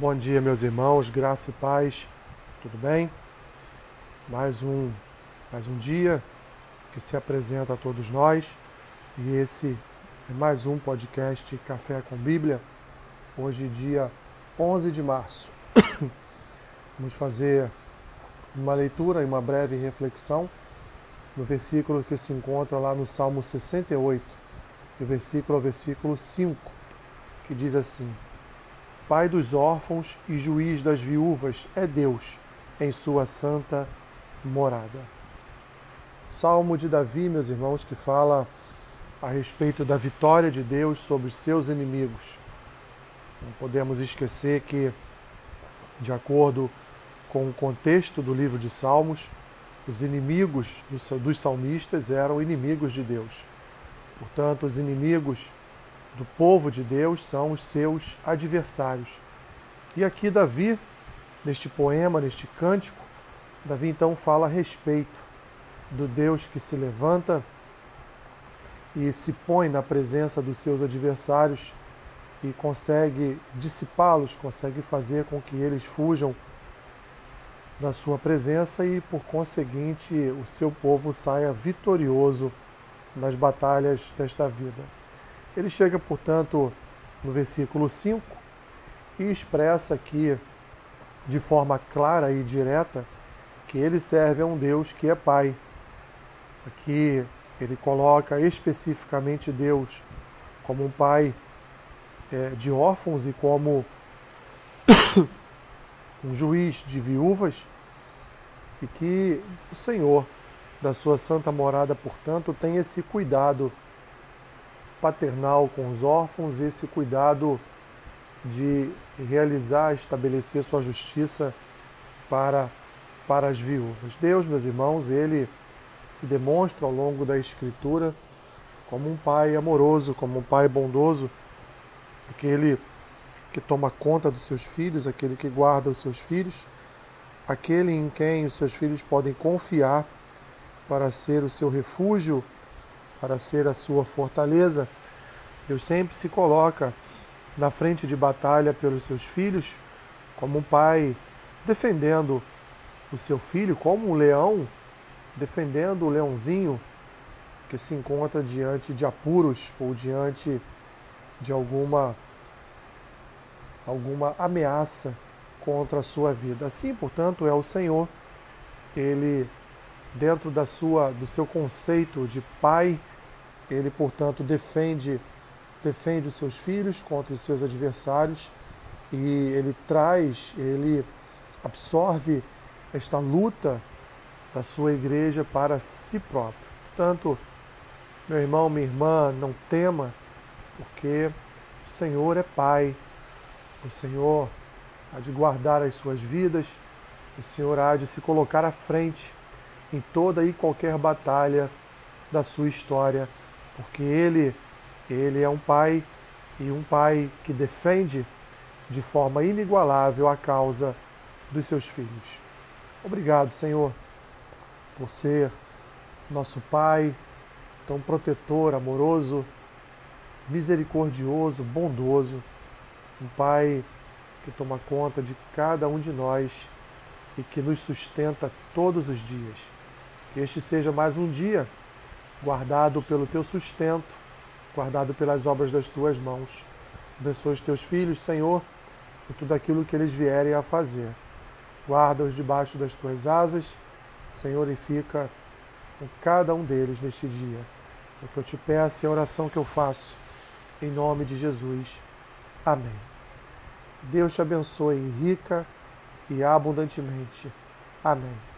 Bom dia, meus irmãos, graça e paz, tudo bem? Mais um, mais um dia que se apresenta a todos nós e esse é mais um podcast Café com Bíblia. Hoje, dia 11 de março. Vamos fazer uma leitura e uma breve reflexão no versículo que se encontra lá no Salmo 68, o versículo ao versículo 5, que diz assim: Pai dos órfãos e juiz das viúvas é Deus em sua santa morada. Salmo de Davi, meus irmãos, que fala a respeito da vitória de Deus sobre os seus inimigos. Não podemos esquecer que, de acordo com o contexto do livro de Salmos, os inimigos dos salmistas eram inimigos de Deus. Portanto, os inimigos do povo de Deus são os seus adversários. E aqui Davi, neste poema, neste cântico, Davi então fala a respeito do Deus que se levanta e se põe na presença dos seus adversários e consegue dissipá-los, consegue fazer com que eles fujam da sua presença e, por conseguinte, o seu povo saia vitorioso nas batalhas desta vida. Ele chega, portanto, no versículo 5 e expressa aqui de forma clara e direta que ele serve a um Deus que é Pai. Aqui ele coloca especificamente Deus como um pai é, de órfãos e como um juiz de viúvas, e que o Senhor, da sua santa morada, portanto, tem esse cuidado paternal com os órfãos, esse cuidado de realizar, estabelecer sua justiça para, para as viúvas. Deus, meus irmãos, ele se demonstra ao longo da Escritura como um pai amoroso, como um pai bondoso, aquele que toma conta dos seus filhos, aquele que guarda os seus filhos, aquele em quem os seus filhos podem confiar para ser o seu refúgio para ser a sua fortaleza. Deus sempre se coloca na frente de batalha pelos seus filhos, como um pai defendendo o seu filho, como um leão defendendo o leãozinho que se encontra diante de apuros ou diante de alguma alguma ameaça contra a sua vida. Assim, portanto, é o Senhor, ele dentro da sua do seu conceito de pai ele, portanto, defende, defende os seus filhos contra os seus adversários e ele traz, ele absorve esta luta da sua igreja para si próprio. Portanto, meu irmão, minha irmã, não tema, porque o Senhor é Pai, o Senhor há de guardar as suas vidas, o Senhor há de se colocar à frente em toda e qualquer batalha da sua história porque ele, ele é um pai e um pai que defende de forma inigualável a causa dos seus filhos. Obrigado, Senhor, por ser nosso Pai, tão protetor, amoroso, misericordioso, bondoso, um Pai que toma conta de cada um de nós e que nos sustenta todos os dias. Que este seja mais um dia guardado pelo teu sustento, guardado pelas obras das tuas mãos. Abençoa os teus filhos, Senhor, e tudo aquilo que eles vierem a fazer. Guarda-os debaixo das tuas asas, Senhor, e fica com cada um deles neste dia. O que eu te peço é a oração que eu faço, em nome de Jesus. Amém. Deus te abençoe rica e abundantemente. Amém.